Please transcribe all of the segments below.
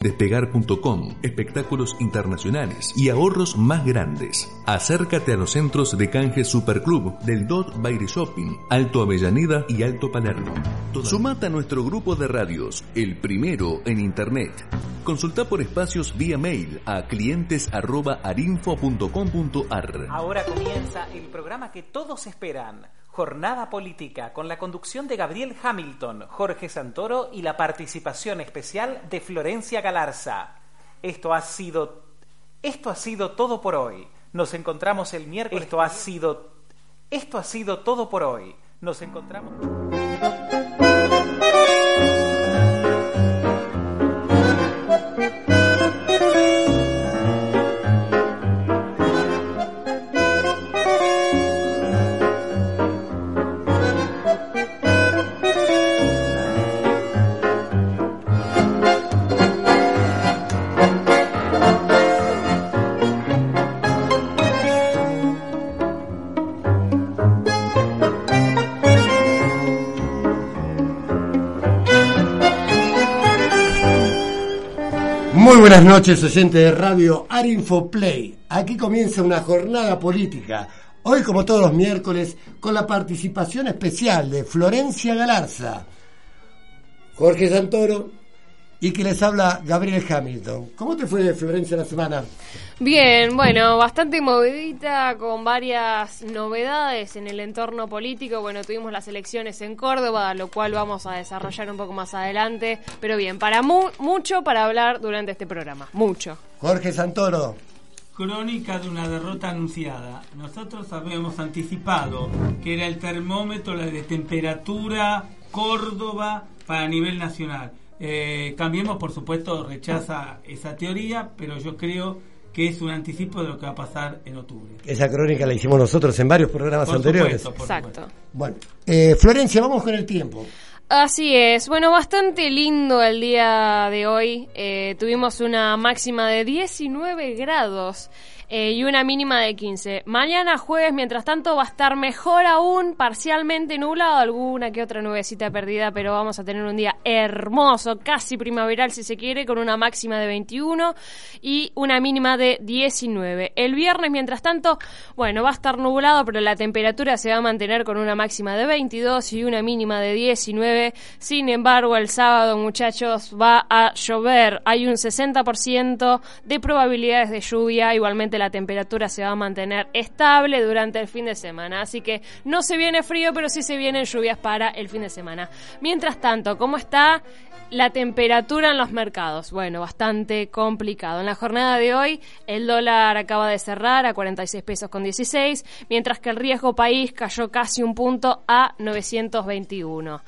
Despegar.com, espectáculos internacionales y ahorros más grandes. Acércate a los centros de canje Superclub del Dot Baile Shopping, Alto Avellaneda y Alto Palermo. Sumate a nuestro grupo de radios, el primero en Internet. Consulta por espacios vía mail a clientes.arinfo.com.ar. Ahora comienza el programa que todos esperan. Jornada Política, con la conducción de Gabriel Hamilton, Jorge Santoro y la participación especial de Florencia Galarza. Esto ha sido, esto ha sido todo por hoy. Nos encontramos el miércoles. Esto ha sido, esto ha sido todo por hoy. Nos encontramos. Muy buenas noches, oyentes de radio Arinfo Play. Aquí comienza una jornada política. Hoy, como todos los miércoles, con la participación especial de Florencia Galarza, Jorge Santoro y que les habla Gabriel Hamilton. ¿Cómo te fue, Florencia, la semana? Bien, bueno, bastante movidita con varias novedades en el entorno político. Bueno, tuvimos las elecciones en Córdoba, lo cual vamos a desarrollar un poco más adelante. Pero bien, para mu mucho para hablar durante este programa. Mucho. Jorge Santoro. Crónica de una derrota anunciada. Nosotros habíamos anticipado que era el termómetro de temperatura Córdoba para nivel nacional. Eh, Cambiemos, por supuesto, rechaza esa teoría, pero yo creo que es un anticipo de lo que va a pasar en octubre. Esa crónica la hicimos nosotros en varios programas Por anteriores. supuesto, por Exacto. supuesto. Bueno, eh, Florencia, vamos con el tiempo. Así es. Bueno, bastante lindo el día de hoy. Eh, tuvimos una máxima de 19 grados. Eh, y una mínima de 15. Mañana jueves, mientras tanto, va a estar mejor aún, parcialmente nublado, alguna que otra nubecita perdida, pero vamos a tener un día hermoso, casi primaveral si se quiere, con una máxima de 21 y una mínima de 19. El viernes, mientras tanto, bueno, va a estar nublado, pero la temperatura se va a mantener con una máxima de 22 y una mínima de 19. Sin embargo, el sábado, muchachos, va a llover. Hay un 60% de probabilidades de lluvia. Igualmente la temperatura se va a mantener estable durante el fin de semana. Así que no se viene frío, pero sí se vienen lluvias para el fin de semana. Mientras tanto, ¿cómo está la temperatura en los mercados? Bueno, bastante complicado. En la jornada de hoy, el dólar acaba de cerrar a 46 pesos con 16, mientras que el riesgo país cayó casi un punto a 921.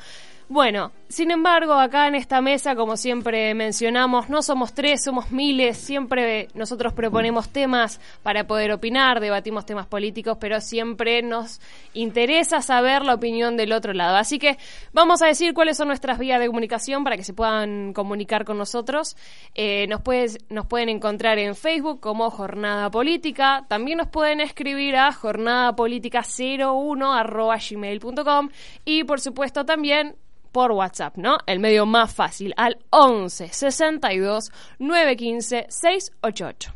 Bueno, sin embargo, acá en esta mesa, como siempre mencionamos, no somos tres, somos miles. Siempre nosotros proponemos temas para poder opinar, debatimos temas políticos, pero siempre nos interesa saber la opinión del otro lado. Así que vamos a decir cuáles son nuestras vías de comunicación para que se puedan comunicar con nosotros. Eh, nos, puedes, nos pueden encontrar en Facebook como Jornada Política. También nos pueden escribir a jornadapolítica01 arroba gmail.com y por supuesto también por WhatsApp, ¿no? El medio más fácil, al 11 62 915 688.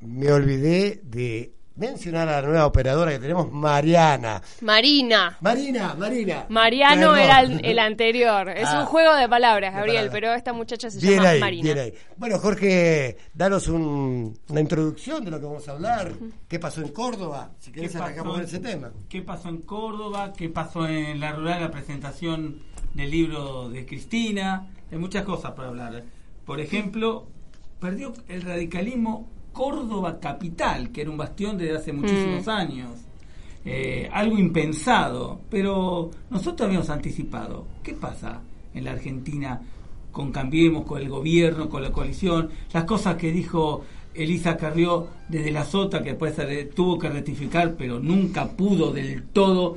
Me olvidé de mencionar a la nueva operadora que tenemos, Mariana. Marina. Marina, Marina. Mariano Perdón. era el, el anterior. Es Ah. un juego de palabras, De Gabriel, palabras. pero esta muchacha se Bien llama ahí, Marina. bien ahí. Bueno, Jorge, danos un- una introducción de lo que vamos a hablar. ¿Qué pasó en Córdoba? Si querés ¿Qué arrancamos con ese tema. ¿Qué pasó en Córdoba? ¿Qué pasó en la rural, la presentación del libro de Cristina? Hay muchas cosas para hablar. Por ejemplo, perdió el radicalismo Córdoba Capital, que era un bastión desde hace muchísimos Mm. años. Eh, algo impensado, pero nosotros habíamos anticipado. ¿Qué pasa en la Argentina con Cambiemos, con el gobierno, con la coalición, las cosas que dijo Elisa Carrió desde la Sota, que después tuvo que rectificar, pero nunca pudo del todo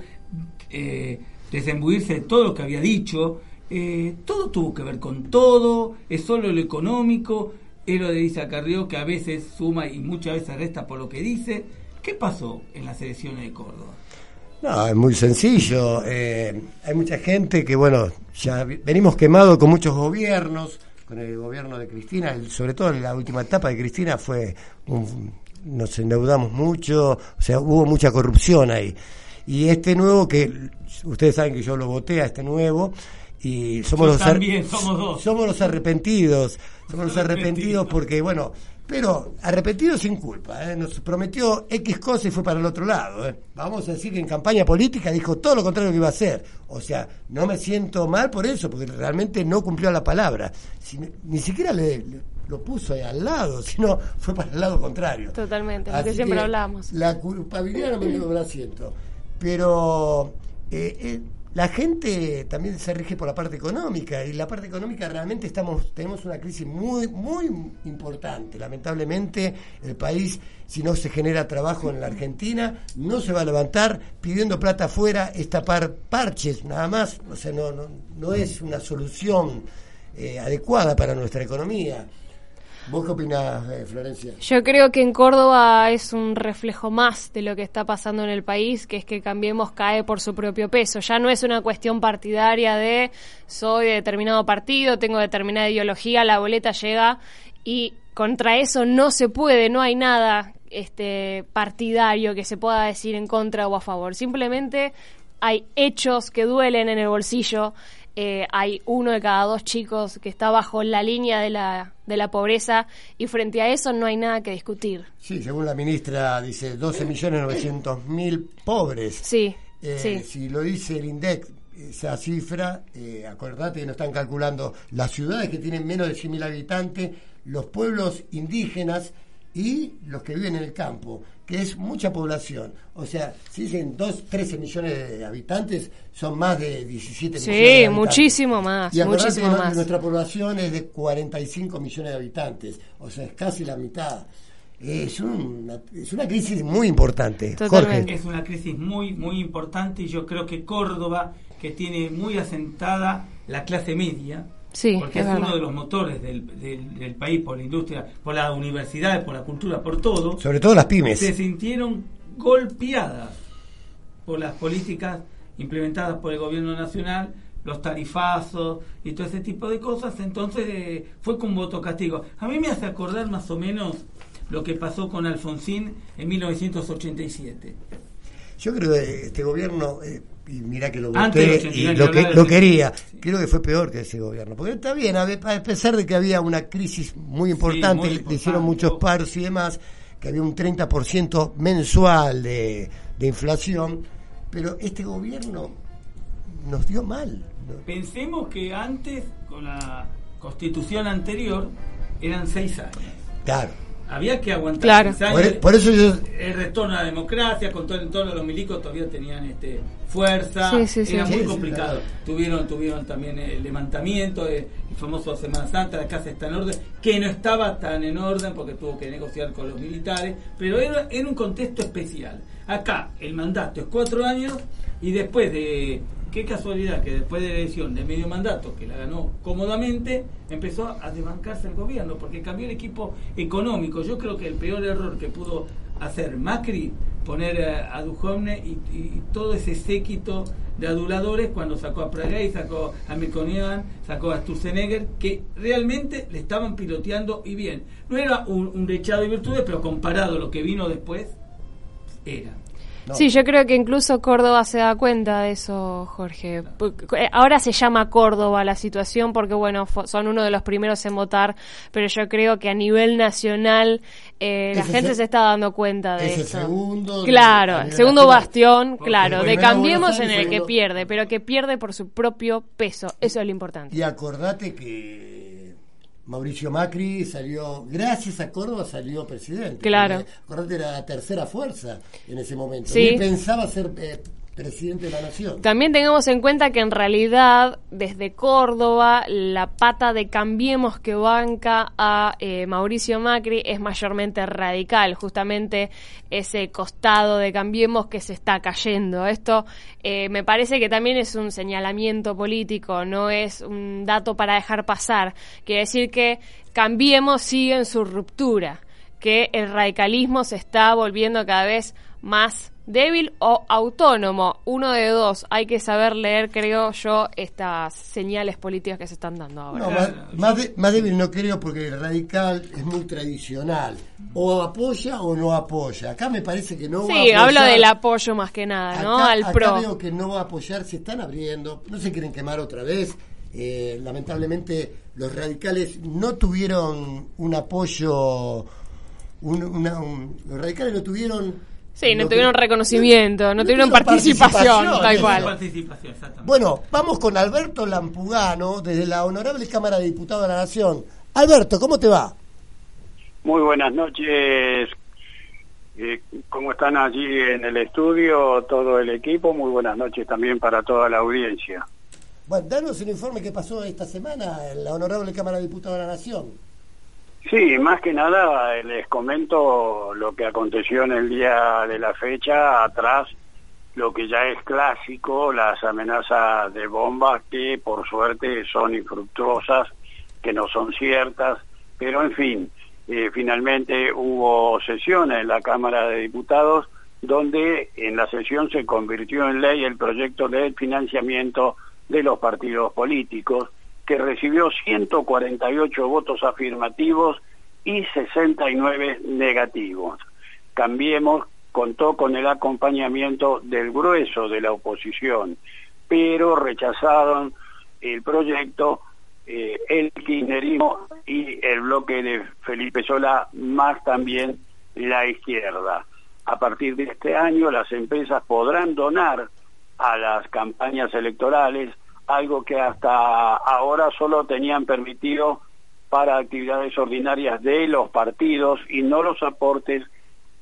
eh, desembuirse de todo lo que había dicho. Eh, todo tuvo que ver con todo, es solo lo económico, es lo de Elisa Carrió que a veces suma y muchas veces resta por lo que dice. ¿Qué pasó en las elecciones de Córdoba? No, es muy sencillo. Eh, hay mucha gente que, bueno, ya venimos quemados con muchos gobiernos, con el gobierno de Cristina, sobre todo en la última etapa de Cristina fue, nos endeudamos mucho, o sea, hubo mucha corrupción ahí. Y este nuevo, que ustedes saben que yo lo voté a este nuevo, y somos los también, somos dos. somos los arrepentidos, somos los arrepentidos porque, bueno, pero arrepentido sin culpa, ¿eh? nos prometió X cosas y fue para el otro lado. ¿eh? Vamos a decir que en campaña política dijo todo lo contrario que iba a hacer. O sea, no me siento mal por eso, porque realmente no cumplió la palabra. ni siquiera le, lo puso ahí al lado, sino fue para el lado contrario. Totalmente, lo que siempre hablamos. La culpabilidad no me, me la siento. Pero eh, eh la gente también se rige por la parte económica y la parte económica realmente estamos tenemos una crisis muy muy importante. Lamentablemente el país si no se genera trabajo en la Argentina no se va a levantar pidiendo plata afuera, estapar parches nada más, o sea, no no, no es una solución eh, adecuada para nuestra economía. ¿Vos qué opinás, eh, Florencia? Yo creo que en Córdoba es un reflejo más de lo que está pasando en el país, que es que Cambiemos cae por su propio peso. Ya no es una cuestión partidaria de soy de determinado partido, tengo determinada ideología, la boleta llega y contra eso no se puede, no hay nada este partidario que se pueda decir en contra o a favor. Simplemente hay hechos que duelen en el bolsillo eh, hay uno de cada dos chicos que está bajo la línea de la, de la pobreza y frente a eso no hay nada que discutir. Sí, según la ministra dice 12 millones 900 mil pobres. Sí, eh, sí. Si lo dice el INDEC, esa cifra, eh, acordate que no están calculando las ciudades que tienen menos de 100.000 habitantes, los pueblos indígenas y los que viven en el campo, que es mucha población. O sea, si dicen 2, 13 millones de habitantes, son más de 17 sí, millones. Sí, muchísimo más. Y muchísimo más. nuestra población es de 45 millones de habitantes, o sea, es casi la mitad. Es una, es una crisis muy importante. Jorge. Es una crisis muy, muy importante y yo creo que Córdoba, que tiene muy asentada la clase media, Sí, porque es, uno de los motores del, del, país por la industria, por las universidades, por la cultura, por todo. Sobre todo las pymes. Se sintieron golpeadas por las políticas implementadas por el gobierno nacional, los tarifazos y todo ese tipo de cosas. Entonces eh, fue con voto castigo. A mí me hace acordar más o menos lo que pasó con Alfonsín en 1987. Yo creo que este gobierno eh, y mira que lo voté y lo, que, lo quería. Creo que fue peor que ese gobierno. Porque está bien, a pesar de que había una crisis muy importante, le hicieron muchos paros y demás, que había un 30% mensual de, de inflación, pero este gobierno nos dio mal. Pensemos que antes, con la constitución anterior, eran seis años. Claro había que aguantar. Claro. E-, por, eso yo... El retorno a la democracia, con todo el entorno de los milicos todavía tenían este fuerza, era muy complicado. Tuvieron tuvieron también el levantamiento, el famoso Semana Santa, la casa está en orden, que no estaba tan en orden porque tuvo que negociar con los militares, pero era en un contexto especial. Acá el mandato es cuatro años y después de qué casualidad que después de la elección de medio mandato, que la ganó cómodamente, empezó a desbancarse el gobierno, porque cambió el equipo económico. Yo creo que el peor error que pudo hacer Macri, poner a, Duhovne y, todo ese séquito de aduladores cuando sacó a Praguey, sacó a Meconian, sacó a Sturzenegger, que realmente le estaban piloteando y bien. No era un, un dechado de virtudes, pero comparado a lo que vino después, era. Sí, yo creo que incluso Córdoba se da cuenta de eso, Jorge. Eh, ahora se llama Córdoba la situación porque, bueno, son uno de los primeros en votar, pero yo creo que a nivel nacional eh, la gente se está dando cuenta de eso. segundo. Claro, el segundo bastión, claro, de Cambiemos en el que pierde, pero que pierde por su propio peso. Eso es lo importante. Y acordate que Mauricio Macri salió, gracias a Córdoba salió presidente. Claro. Acordate, era la tercera fuerza en ese momento. Sí. pensaba ser eh, presidente de la nación. También tengamos en cuenta que en realidad desde Córdoba la pata de Cambiemos que banca a eh, Mauricio Macri es mayormente radical, justamente ese costado de Cambiemos que se está cayendo. Esto eh, me parece que también es un señalamiento político, no es un dato para dejar pasar. Quiere decir que Cambiemos sigue en su ruptura, que el radicalismo se está volviendo cada vez más débil o autónomo, uno de dos. Hay que saber leer, creo yo, estas señales políticas que se están dando ahora. No, más, débil no creo porque el radical es muy tradicional. O apoya o no apoya. Acá me parece que no sí, va a apoyar. hablo del apoyo más que nada, ¿no? Al acá pro. veo que no va a apoyar, se están abriendo, no se quieren quemar otra vez. Eh, lamentablemente los radicales no tuvieron un apoyo, un- una- un- los radicales no tuvieron... Sí, no tuvieron que- reconocimiento, no, no tuvieron tuvieron participación, participación, tal cual. Participación, exactamente. Bueno, vamos con Alberto Lampugano, desde la Honorable Cámara de Diputados de la Nación. Alberto, ¿cómo te va? Muy buenas noches. Eh, ¿Cómo están allí en el estudio todo el equipo? Muy buenas noches también para toda la audiencia. Bueno, danos el informe que pasó esta semana en la Honorable Cámara de Diputados de la Nación. Sí, más que nada les comento lo que aconteció en el día de la fecha, atrás lo que ya es clásico, las amenazas de bombas que por suerte son infructuosas, que no son ciertas, pero en fin, eh, finalmente hubo sesión en la Cámara de Diputados donde en la sesión se convirtió en ley el proyecto de financiamiento de los partidos políticos, que recibió 148 votos afirmativos y 69 negativos. Cambiemos contó con el acompañamiento del grueso de la oposición, pero rechazaron el proyecto eh, el kirchnerismo y el bloque de Felipe Solá, más también la izquierda. A partir de este año las empresas podrán donar a las campañas electorales algo que hasta ahora solo tenían permitido para actividades ordinarias de los partidos y no los aportes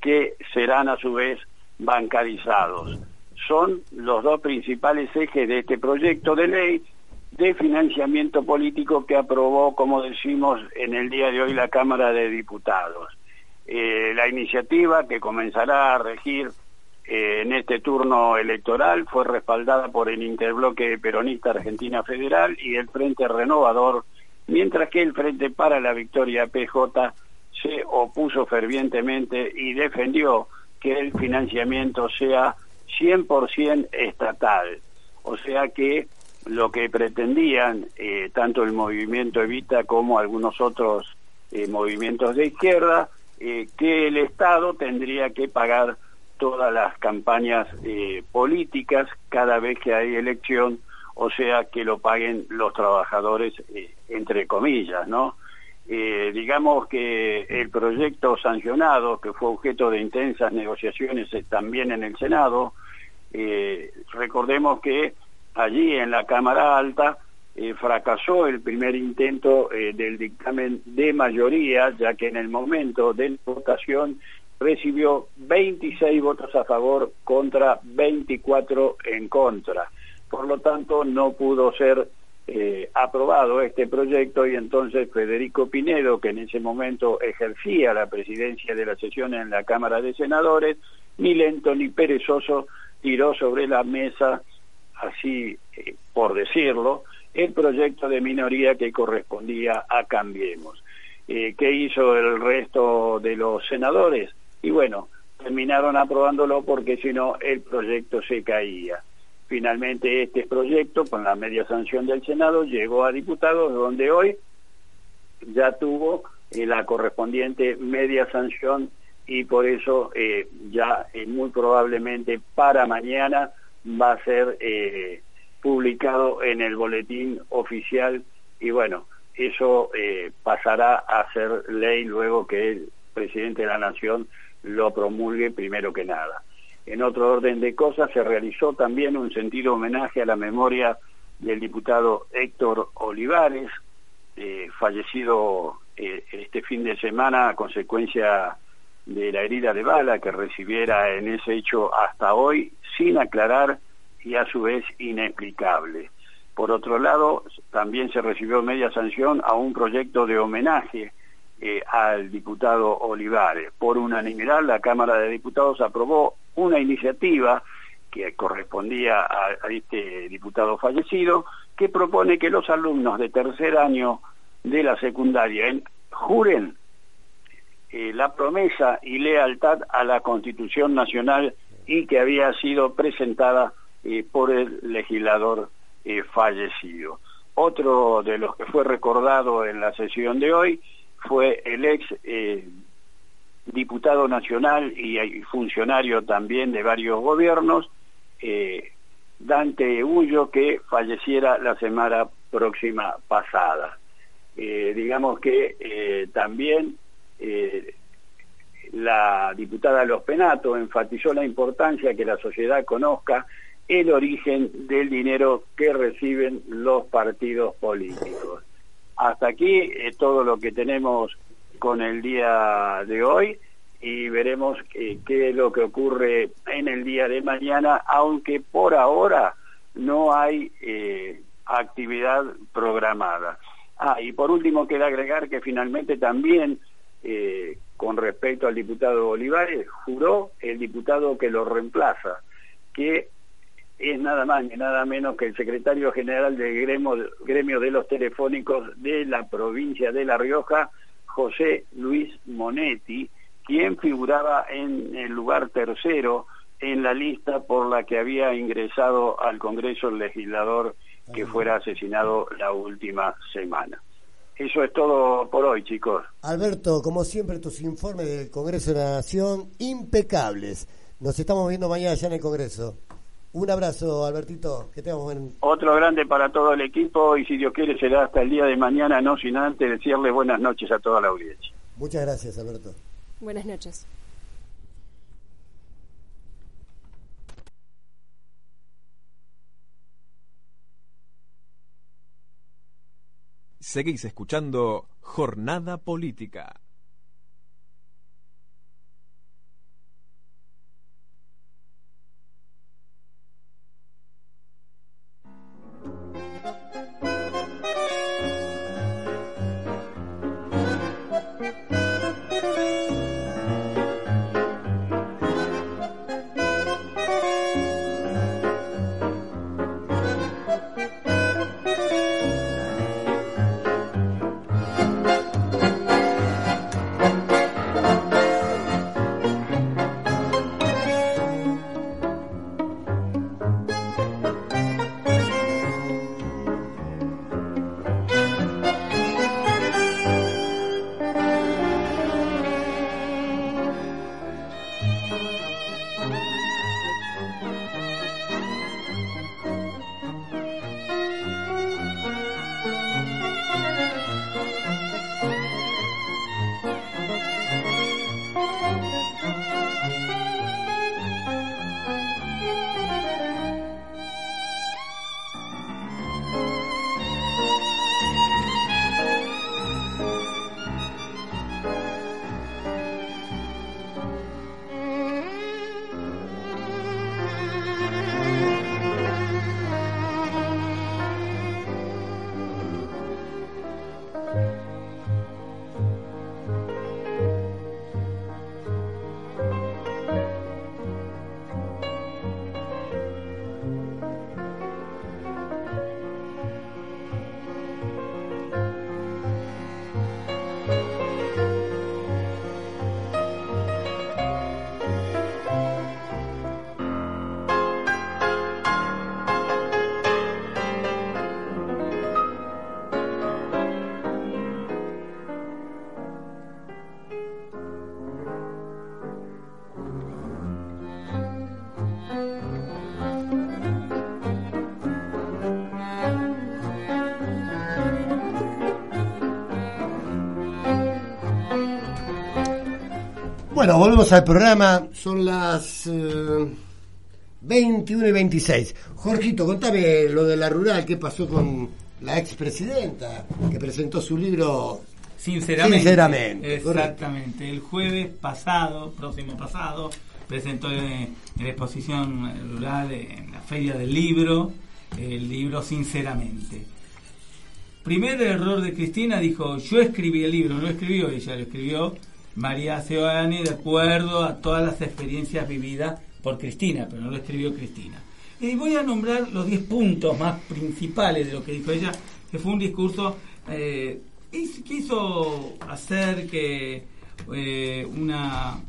que serán a su vez bancarizados. Son los dos principales ejes de este proyecto de ley de financiamiento político que aprobó, como decimos, en el día de hoy la Cámara de Diputados. Eh, la iniciativa que comenzará a regir eh, en este turno electoral fue respaldada por el interbloque peronista Argentina Federal y el Frente Renovador, mientras que el Frente para la Victoria PJ se opuso fervientemente y defendió que el financiamiento sea 100% estatal. O sea que lo que pretendían eh, tanto el movimiento Evita como algunos otros eh, movimientos de izquierda, que el Estado tendría que pagar todas las campañas eh, políticas cada vez que hay elección, o sea, que lo paguen los trabajadores, eh, entre comillas, ¿no? Eh, digamos que el proyecto sancionado, que fue objeto de intensas negociaciones también en el Senado, eh, recordemos que allí en la Cámara Alta eh, fracasó el primer intento del dictamen de mayoría, ya que en el momento de la votación recibió 26 votos a favor contra 24 en contra. Por lo tanto, no pudo ser eh, aprobado este proyecto y entonces Federico Pinedo, que en ese momento ejercía la presidencia de la sesión en la Cámara de Senadores, ni lento ni perezoso, tiró sobre la mesa, así eh, por decirlo, el proyecto de minoría que correspondía a Cambiemos. Eh, ¿Qué hizo el resto de los senadores? Y bueno, terminaron aprobándolo porque si no el proyecto se caía. Finalmente este proyecto, con la media sanción del Senado, llegó a diputados, donde hoy ya tuvo eh, la correspondiente media sanción y por eso eh, ya eh, muy probablemente para mañana va a ser eh, publicado en el boletín oficial y bueno, eso pasará a ser ley luego que el presidente de la Nación lo promulgue primero que nada. En otro orden de cosas, se realizó también un sentido homenaje a la memoria del diputado Héctor Olivares, eh, fallecido eh, este fin de semana a consecuencia de la herida de bala que recibiera en ese hecho hasta hoy sin aclarar y a su vez inexplicable. Por otro lado, también se recibió media sanción a un proyecto de homenaje eh, al diputado Olivares. Por unanimidad, la Cámara de Diputados aprobó una iniciativa que correspondía a, este diputado fallecido, que propone que los alumnos de tercer año de la secundaria juren eh, la promesa y lealtad a la Constitución Nacional y que había sido presentada eh, por el legislador fallecido. Otro de los que fue recordado en la sesión de hoy fue el ex eh, diputado nacional y, funcionario también de varios gobiernos, eh, Dante Ullo, que falleciera la semana próxima pasada. Eh, digamos que también la diputada Los Penato enfatizó la importancia que la sociedad conozca el origen del dinero que reciben los partidos políticos. Hasta aquí eh, todo lo que tenemos con el día de hoy y veremos qué es lo que ocurre en el día de mañana, aunque por ahora no hay eh, actividad programada. Ah, y por último queda agregar que finalmente también, eh, con respecto al diputado Olivares, juró el diputado que lo reemplaza, que es nada más ni nada menos que el secretario general del gremio, gremio de los telefónicos de la provincia de La Rioja, José Luis Monetti, quien figuraba en el lugar tercero en la lista por la que había ingresado al Congreso el legislador que fuera asesinado la última semana. Eso es todo por hoy, chicos. Alberto, como siempre, tus informes del Congreso de la Nación impecables. Nos estamos viendo mañana ya en el Congreso. Un abrazo, Albertito. Que tengamos buen... Otro grande para todo el equipo y si Dios quiere será hasta el día de mañana, no sin antes decirle buenas noches a toda la audiencia. Muchas gracias, Alberto. Buenas noches. Seguís escuchando Jornada Política. Bueno, volvemos al programa. Son las 21 eh, y 26. Jorgito, contame lo de la rural, qué pasó con la expresidenta que presentó su libro Sinceramente. Sinceramente. Exactamente. El jueves pasado, próximo pasado, presentó en, la exposición rural, en la feria del libro, el libro Sinceramente. Primer error de Cristina, dijo, yo escribí el libro, no lo escribió ella, lo escribió María Seoane de acuerdo a todas las experiencias vividas por Cristina, pero no lo escribió Cristina. Y voy a nombrar los 10 puntos más principales de lo que dijo ella, que fue un discurso, eh, quiso hacer que eh, una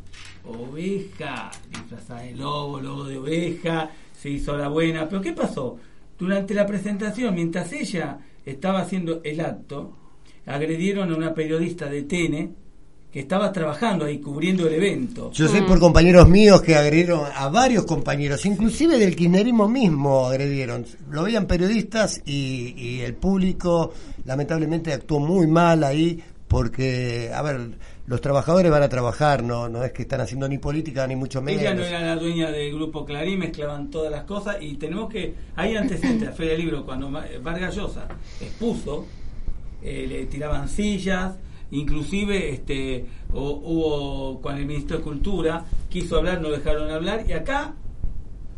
oveja disfrazada de lobo, lobo de oveja, se hizo la buena. Pero ¿qué pasó? Durante la presentación, mientras ella estaba haciendo el acto, agredieron a una periodista de TN que estaba trabajando ahí cubriendo el evento. Yo sé por compañeros míos que agredieron a varios compañeros, inclusive del kirchnerismo mismo agredieron. Lo veían periodistas y, y el público lamentablemente actuó muy mal ahí porque, a ver, los trabajadores van a trabajar, no, no es que están haciendo ni política ni mucho menos. Ella no era la dueña del grupo Clarín, mezclaban todas las cosas y tenemos que, hay antecedentes a Feria del Libro, cuando Vargas Llosa expuso, eh, le tiraban sillas, inclusive este hubo con el ministro de Cultura, quiso hablar, no dejaron hablar, y acá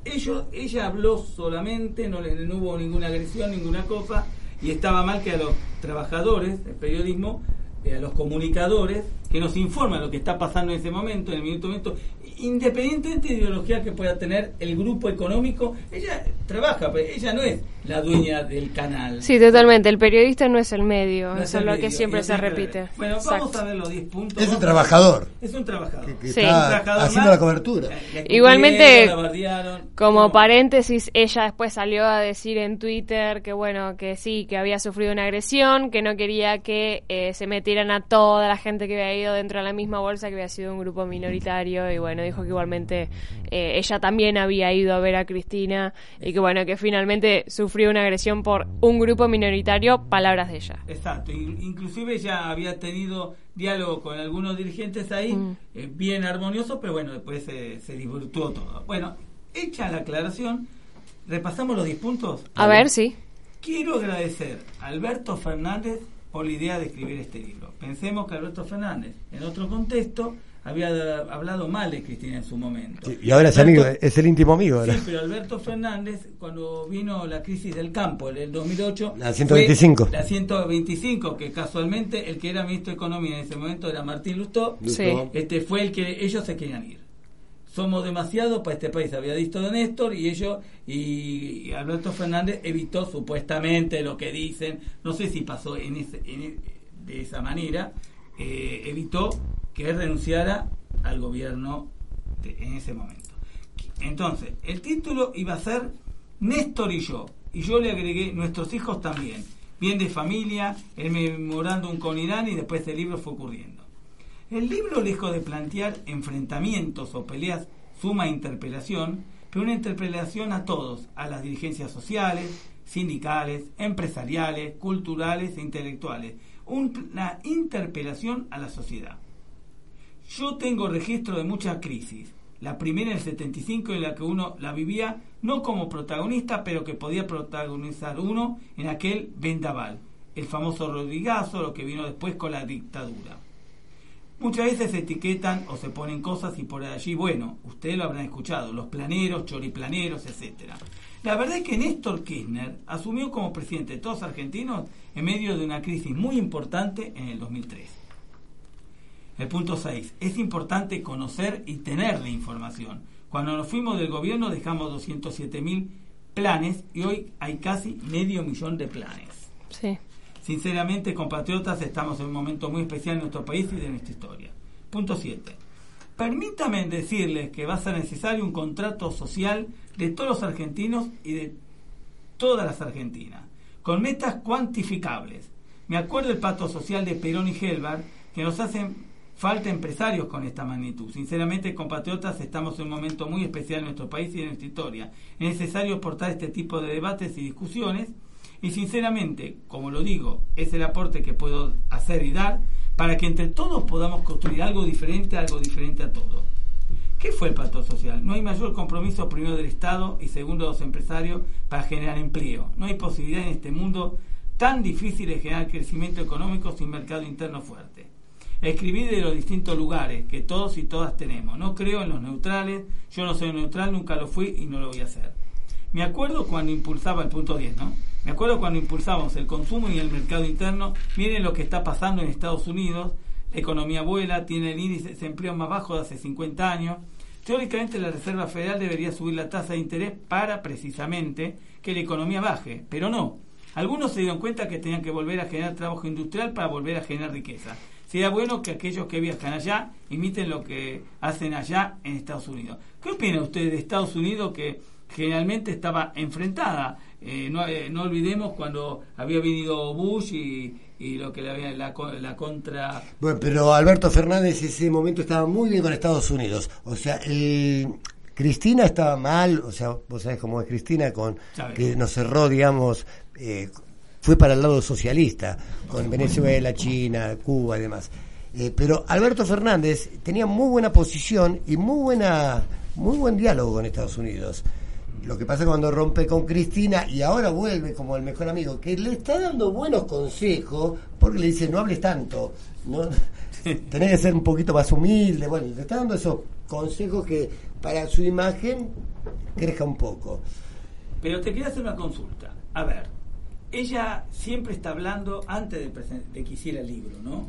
ellos, ella habló solamente, no, no hubo ninguna agresión, ninguna cosa, y estaba mal que a los trabajadores del periodismo eh, a los comunicadores que nos informan lo que está pasando en ese momento, en el minuto momento, independientemente de ideología que pueda tener el grupo económico, ella trabaja, pero ella no es la dueña del canal. Sí, totalmente. El periodista no es el medio, eso es lo que siempre se repite. Bueno, vamos a ver los 10 puntos. Es un trabajador. Es un trabajador. haciendo la cobertura. Igualmente, como paréntesis, ella después salió a decir en Twitter que bueno, que sí, que había sufrido una agresión, que no quería que eh, se metieran a toda la gente que había ido dentro de la misma bolsa, que había sido un grupo minoritario y bueno, dijo que igualmente eh, ella también había ido a ver a Cristina y que bueno, que finalmente sufrió una agresión por un grupo minoritario, palabras de ella. Exacto, inclusive ella había tenido diálogo con algunos dirigentes ahí, mm. eh, bien armonioso, pero bueno, después se, se todo. Bueno, hecha la aclaración, repasamos los 10 puntos. A ver, sí. Quiero agradecer a Alberto Fernández por la idea de escribir este libro. Pensemos que Alberto Fernández, en otro contexto, había hablado mal de Cristina en su momento. y ahora es amigo, es el íntimo amigo. Sí, pero Alberto Fernández, cuando vino la crisis del campo en el 2008... La 125. La 125, que casualmente el que era ministro de Economía en ese momento era Martín Lustó, este fue el que ellos se querían ir. Somos demasiados para este país, había visto de Néstor y ellos, y Alberto Fernández evitó supuestamente lo que dicen, no sé si pasó en ese, e, de esa manera, eh, evitó que renunciara al gobierno en ese momento. Entonces, el título iba a ser Néstor y yo, y yo le agregué nuestros hijos también, bien de familia, el memorándum con Irán y después el libro fue ocurriendo. El libro, lejos de plantear enfrentamientos o peleas, suma interpelación, pero una interpelación a todos, a las dirigencias sociales, sindicales, empresariales, culturales e intelectuales, una interpelación a la sociedad. Yo tengo registro de muchas crisis. La primera en el 75 en la que uno la vivía no como protagonista, pero que podía protagonizar uno en aquel vendaval, el famoso Rodrigazo, lo que vino después con la dictadura. Muchas veces se etiquetan o se ponen cosas y por allí, bueno, ustedes lo habrán escuchado, los planeros, choriplaneros, etcétera. La verdad es que Néstor Kirchner asumió como presidente de todos los argentinos en medio de una crisis muy importante en el 2003. El punto 6. Es importante conocer y tener la información. Cuando nos fuimos del gobierno dejamos 207 mil planes y hoy hay casi medio millón de planes. Sí. Sinceramente, compatriotas, estamos en un momento muy especial en nuestro país y de nuestra historia. Punto 7. Permítame decirles que va a ser necesario un contrato social de todos los argentinos y de todas las argentinas, con metas cuantificables. Me acuerdo el pacto social de Perón y Helbar, que nos hacen Falta empresarios con esta magnitud. Sinceramente, compatriotas, estamos en un momento muy especial en nuestro país y en nuestra historia. Es necesario aportar este tipo de debates y discusiones y sinceramente, como lo digo, es el aporte que puedo hacer y dar para que entre todos podamos construir algo diferente, algo diferente a todos. ¿Qué fue el pacto social? No hay mayor compromiso primero del Estado y segundo de los empresarios para generar empleo. No hay posibilidad en este mundo tan difícil de generar crecimiento económico sin mercado interno fuerte. Escribir de los distintos lugares que todos y todas tenemos. No creo en los neutrales, yo no soy neutral, nunca lo fui y no lo voy a hacer. Me acuerdo cuando impulsaba el punto 10, ¿no? Me acuerdo cuando impulsábamos el consumo y el mercado interno. Miren lo que está pasando en Estados Unidos. La economía vuela, tiene el índice de desempleo más bajo de hace 50 años. Teóricamente la Reserva Federal debería subir la tasa de interés para precisamente que la economía baje, pero no. Algunos se dieron cuenta que tenían que volver a generar trabajo industrial para volver a generar riqueza. Sería bueno que aquellos que viajan allá imiten lo que hacen allá en Estados Unidos. ¿Qué opina usted de Estados Unidos que generalmente estaba enfrentada. Eh, no, eh, no, olvidemos cuando había venido Bush y, y lo que le había la, la, contra. Bueno, pero Alberto Fernández en ese momento estaba muy bien con Estados Unidos. O sea, el, Cristina estaba mal, o sea, vos sabés cómo es Cristina, con que nos cerró, digamos, eh, fue para el lado socialista, con Venezuela, China, Cuba y demás. Eh, pero Alberto Fernández tenía muy buena posición y muy buena muy buen diálogo con Estados Unidos. Lo que pasa cuando rompe con Cristina y ahora vuelve como el mejor amigo, que le está dando buenos consejos, porque le dice, no hables tanto, no tenés que ser un poquito más humilde, bueno, le está dando esos consejos que para su imagen crezca un poco. Pero te quería hacer una consulta. A ver, ella siempre está hablando, antes de, de que hiciera el libro, ¿no?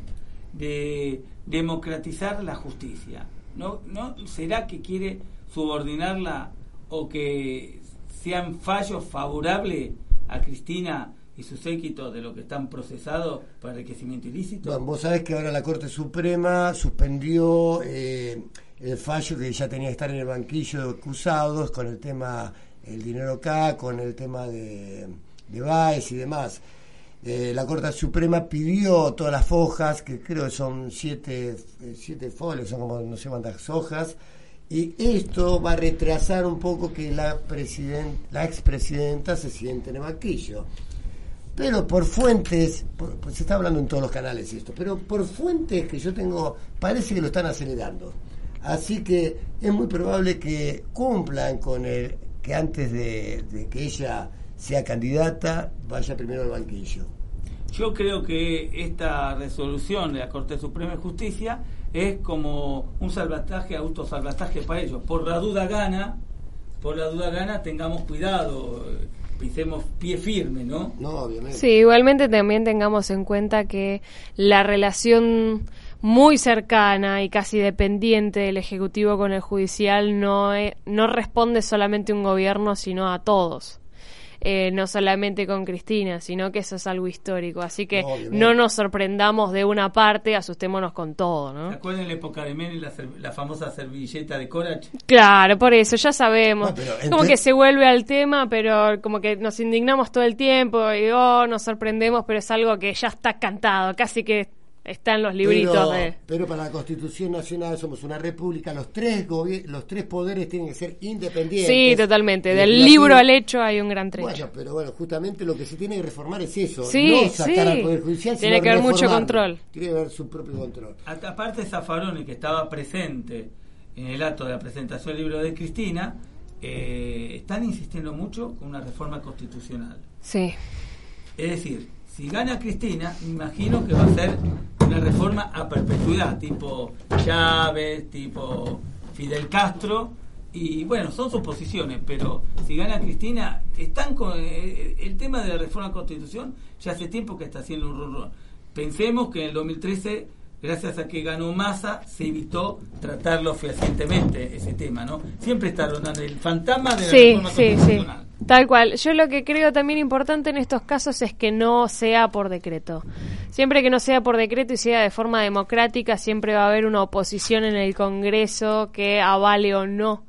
De democratizar la justicia. ¿No, ¿No será que quiere subordinarla o que sean fallos favorables a Cristina y su séquito de lo que están procesados por enriquecimiento ilícito? Bueno, vos sabés que ahora la Corte Suprema suspendió eh, el fallo que ya tenía que estar en el banquillo de acusados con el tema el dinero acá, con el tema de, de Baez y demás. Eh, la Corte Suprema pidió todas las fojas, que creo que son siete, eh, siete folios, son como no sé cuántas hojas, y esto va a retrasar un poco que la, la expresidenta se siente en el banquillo. Pero por fuentes, pues se está hablando en todos los canales esto, pero por fuentes que yo tengo, parece que lo están acelerando. Así que es muy probable que cumplan con el que antes de que ella sea candidata, vaya primero al banquillo. Yo creo que esta resolución de la Corte Suprema de Justicia es como un salvataje, autosalvataje para ellos. Por la duda gana, por la duda gana, tengamos cuidado, pisemos pie firme, ¿no? No, obviamente. Sí, igualmente también tengamos en cuenta que la relación muy cercana y casi dependiente del Ejecutivo con el Judicial no, no responde solamente a un gobierno, sino a todos. Eh, no solamente con Cristina, sino que eso es algo histórico. Así que no, nos sorprendamos de una parte, asustémonos con todo, ¿no? ¿Se acuerdan la época de Menem, la, la famosa servilleta de Corach? Claro, por eso, ya sabemos. como que se vuelve al tema, pero como que nos indignamos todo el tiempo y oh, nos sorprendemos, pero es algo que ya está cantado, casi que Está en los libritos pero, Pero para la Constitución Nacional somos una república, los tres los tres poderes tienen que ser independientes. Sí, totalmente. Del libro al hecho hay un gran trecho. Bueno, pero bueno, justamente lo que se tiene que reformar es eso. Sí, no sacar al Poder Judicial, Tiene que haber mucho control. Tiene que haber su propio control. Aparte, Zafaroni, que estaba presente en el acto de la presentación del libro de Cristina, eh, están insistiendo mucho con una reforma constitucional. Sí. Es decir, si gana Cristina, me imagino que va a ser una reforma a perpetuidad, tipo Chávez, tipo Fidel Castro, y bueno, son sus posiciones, pero si gana Cristina, están con eh, el tema de la reforma de la Constitución ya hace tiempo que está haciendo un run, Pensemos que en el 2013 gracias a que ganó Massa, se evitó tratarlo fehacientemente ese tema, ¿no? Siempre está rondando el fantasma de la sí, reforma sí, Sí. Tal cual. Yo lo que creo también importante en estos casos es que no sea por decreto. Siempre que no sea por decreto y sea de forma democrática, siempre va a haber una oposición en el Congreso que avale o no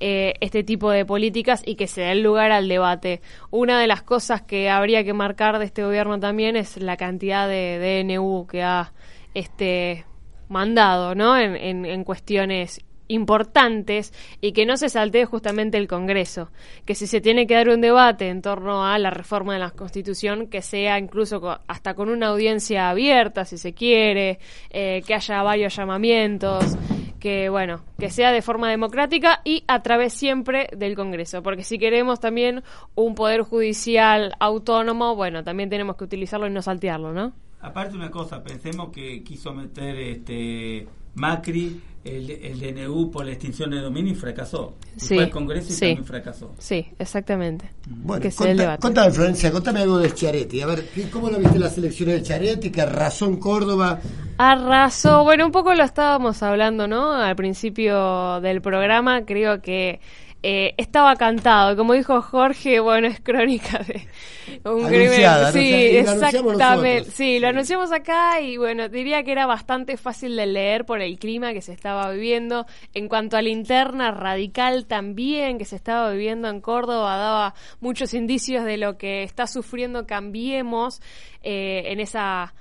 eh, este tipo de políticas y que se dé lugar al debate. Una de las cosas que habría que marcar de este gobierno también es la cantidad de DNU que ha este mandado, ¿no? En, en, cuestiones importantes y que no se saltee justamente el Congreso. Que si se tiene que dar un debate en torno a la reforma de la Constitución, que sea incluso hasta con una audiencia abierta, si se quiere, eh, que haya varios llamamientos, que bueno, que sea de forma democrática y a través siempre del Congreso. Porque si queremos también un poder judicial autónomo, bueno, también tenemos que utilizarlo y no saltearlo, ¿no? Aparte una cosa, pensemos que quiso meter este Macri el, el DNU por la extinción de dominio y fracasó. Sí, Fue al Congreso y sí. también fracasó. Sí, exactamente. Bueno, Que debate. contame, Florencia, contame algo de Chiaretti. A ver, ¿qué- ¿cómo lo viste las elecciones de Chiaretti? Que arrasó en Córdoba. Arrasó, bueno, un poco lo estábamos hablando, ¿no? Al principio del programa, creo que eh, estaba cantado. Como dijo Jorge, bueno, es crónica de un Anunciada, crimen. Sí, exactamente. Sí, lo anunciamos acá y bueno, diría que era bastante fácil de leer por el clima que se estaba viviendo. En cuanto a la interna radical también que se estaba viviendo en Córdoba, daba muchos indicios de lo que está sufriendo Cambiemos eh, en esa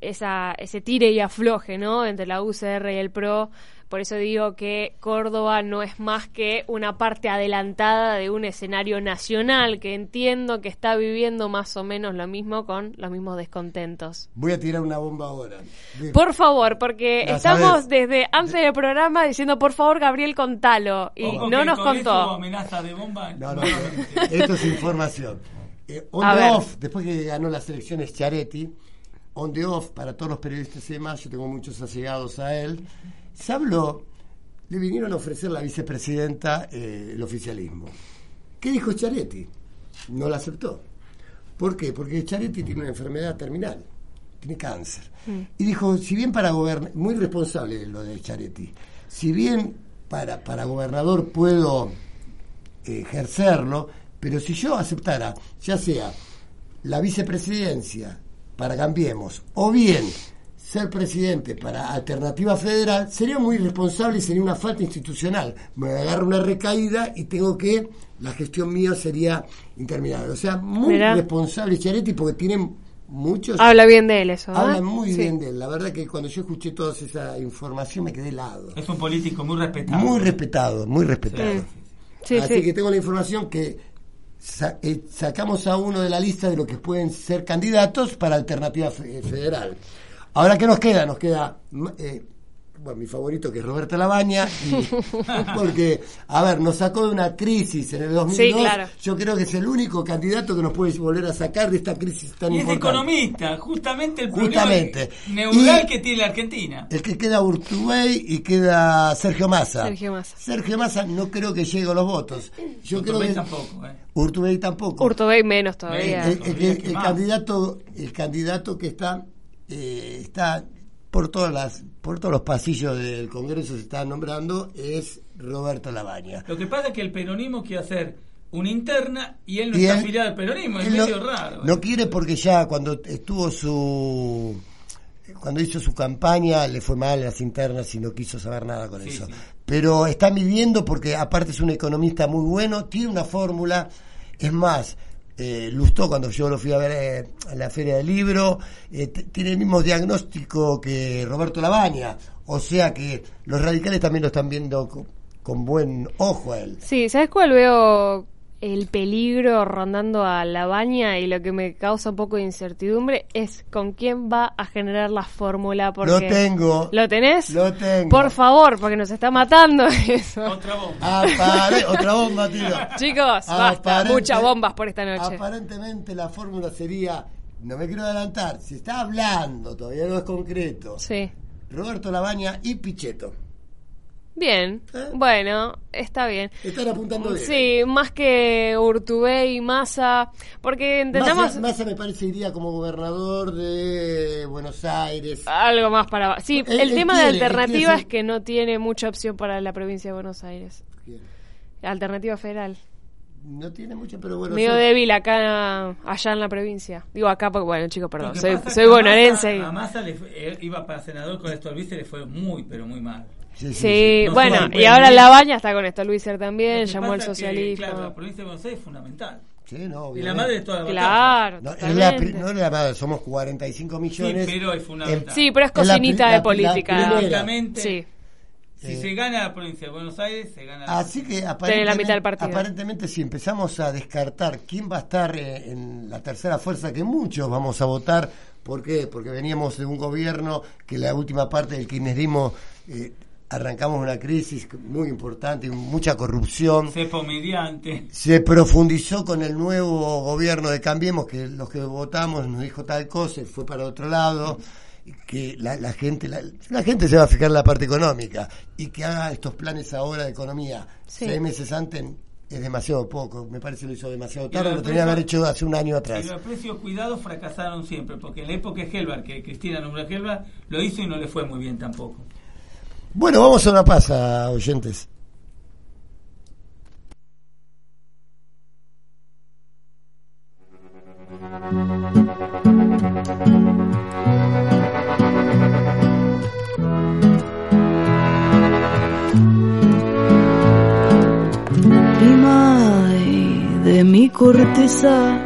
esa, ese tire y afloje, ¿no? Entre la UCR y el PRO. Por eso digo que Córdoba no es más que una parte adelantada de un escenario nacional que entiendo que está viviendo más o menos lo mismo con los mismos descontentos. Voy a tirar una bomba ahora. De- Por favor, porque Ya estamos sabes. desde antes del programa diciendo, por favor, Gabriel, contalo. Y Ojo no nos con contó. amenaza de bomba. No, no, no. Esto es información. Eh, on A the ver. off, después que ganó las elecciones Chiaretti, on the off, para todos los periodistas y demás, yo tengo muchos allegados a él, se habló, le vinieron a ofrecer la vicepresidenta eh, el oficialismo. ¿Qué dijo Chiaretti? No la aceptó. ¿Por qué? Porque Chiaretti tiene una enfermedad terminal, tiene cáncer. Y dijo, si bien para gobernar, muy responsable lo de Chiaretti, si bien para, para gobernador puedo ejercerlo, pero si yo aceptara, ya sea la vicepresidencia para Cambiemos, o bien ser presidente para Alternativa Federal, sería muy irresponsable y sería una falta institucional. Me agarro una recaída y tengo que, la gestión mía sería interminable. O sea, muy Mirá. responsable Chiaretti porque tienen muchos... Habla bien de él eso. ¿eh? Hablan muy Sí. bien de él. La verdad que cuando yo escuché toda esa información me quedé helado. Es un político muy respetado. Muy respetado, muy respetado. Sí, Así sí. que tengo la información que sa- eh, sacamos a uno de la lista de los que pueden ser candidatos para Alternativa Fe- Federal. Ahora, ¿qué nos queda? Nos queda, eh, bueno, mi favorito que es Roberto Labaña, y- porque, a ver, nos sacó de una crisis en el 2002. Sí, claro. Yo creo que es el único candidato que nos puede volver a sacar de esta crisis tan Y es importante. economista, justamente el Justamente. problema neural Y- que tiene la Argentina. El que queda Urtubey y queda Sergio Massa. Sergio Massa. Sergio Massa no creo que llegue a los votos. Yo creo Urtubey que tampoco, eh. Urtubey tampoco. Urtubey menos todavía. el, candidato, el candidato que está eh, está por todas las por todos los pasillos del Congreso se está nombrando es Roberto Labaña. Lo que pasa es que el peronismo quiere hacer una interna y él no Y está él- afiliado al peronismo, es no, medio raro. eh. no quiere porque ya cuando estuvo su cuando hizo su campaña le fue mal las internas y no quiso saber nada con Sí, eso. sí. Pero está midiendo porque aparte es un economista muy bueno, tiene una fórmula, es más, eh, Lustó cuando yo lo fui a ver eh, en la feria del libro, eh, tiene el mismo diagnóstico que Roberto Labaña, o sea que los radicales también lo están viendo con, con buen ojo a él. Sí, ¿sabes cuál veo el peligro rondando a la baña y lo que me causa un poco de incertidumbre es con quién va a generar la fórmula? Porque Lo tengo. ¿Lo tenés? Lo tengo. Por favor, porque nos está matando eso. Otra bomba. Apare- otra bomba, tío. Chicos, basta, muchas bombas por esta noche. Aparentemente la fórmula sería, no me quiero adelantar, se está hablando, todavía no es concreto. Sí. Roberto Labaña y Pichetto. Bien, ¿Eh? bueno, está bien. Están apuntando bien. Sí, más que Urtubey y Massa, porque entendamos Massa, Massa me parece iría como gobernador de Buenos Aires. algo más para... Sí, el tema quiere, de alternativa es que no tiene mucha opción para la provincia de Buenos Aires. Bien. Alternativa federal. No tiene mucho, pero bueno. Medio sí. débil acá, allá en la provincia. Digo acá porque, bueno, chicos, perdón, soy, soy a bonaerense. Massa- y- A Massa le fue- eh, iba para senador con esto y le fue muy, pero muy mal. Sí, sí, Sí, sí. No bueno, y ahora. La Baña está con esto, Luiser también, llamó al es que, socialismo. claro, la provincia de Buenos Aires es fundamental. Sí, no, Y la madre de toda la Claro, No, es la, no es madre, somos 45 millones. pero es fundamental. Sí, pero es Es cocinita la- de la política. primera. Básicamente, Sí. si Eh, se gana la provincia de Buenos Aires, se gana la Así que la aparentemente, mitad del partido. aparentemente si empezamos a descartar quién va a estar eh, en la tercera fuerza, que muchos vamos a votar, ¿por qué? Porque veníamos de un gobierno que la última parte del kirchnerismo eh, arrancamos una crisis muy importante, mucha corrupción. Cepo mediante. Se profundizó con el nuevo gobierno de Cambiemos, que los que votamos nos dijo tal cosa y fue para otro lado que la, gente la, gente se va a fijar en la parte económica y que haga estos planes ahora de economía seis meses antes es demasiado poco, me parece que lo hizo demasiado tarde, lo tenía que haber hecho hace un año atrás. los precios cuidados fracasaron siempre, porque en la época de Helvar, que Cristina nombró a Helvar, lo hizo y no le fue muy bien tampoco. Bueno, vamos a una pasa, oyentes. de mi corteza,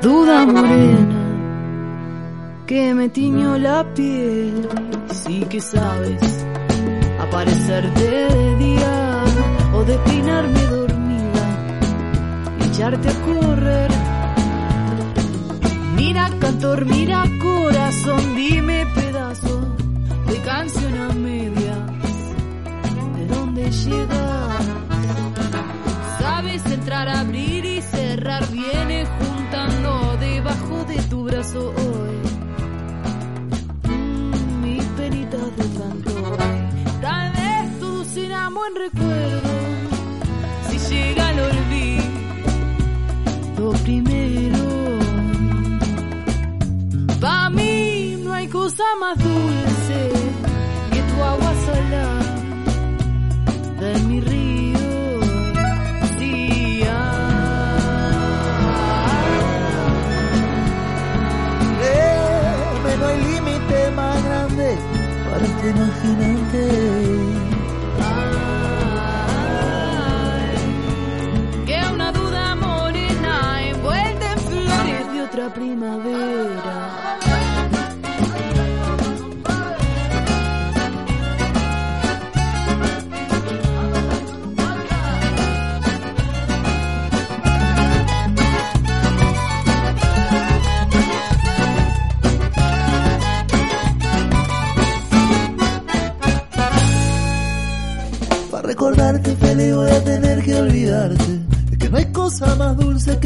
duda morena, que me tiñó la piel, sí que sabes, aparecerte de día o declinarme dormida y echarte a correr. Mira cantor, mira corazón, dime pedazo de canción a medias, ¿de dónde llegas? Sabes entrar, abrir y cerrar, viene juntando debajo de tu brazo hoy. Mm, mis penitas de todo será buen recuerdo. Si llega el olvido primero. Para mí no hay cosa más dulce que tu agua salada de mi río. imaginante. que primavera. recordarte feliz voy a tener que olvidarte. Es que no hay cosa más dulce.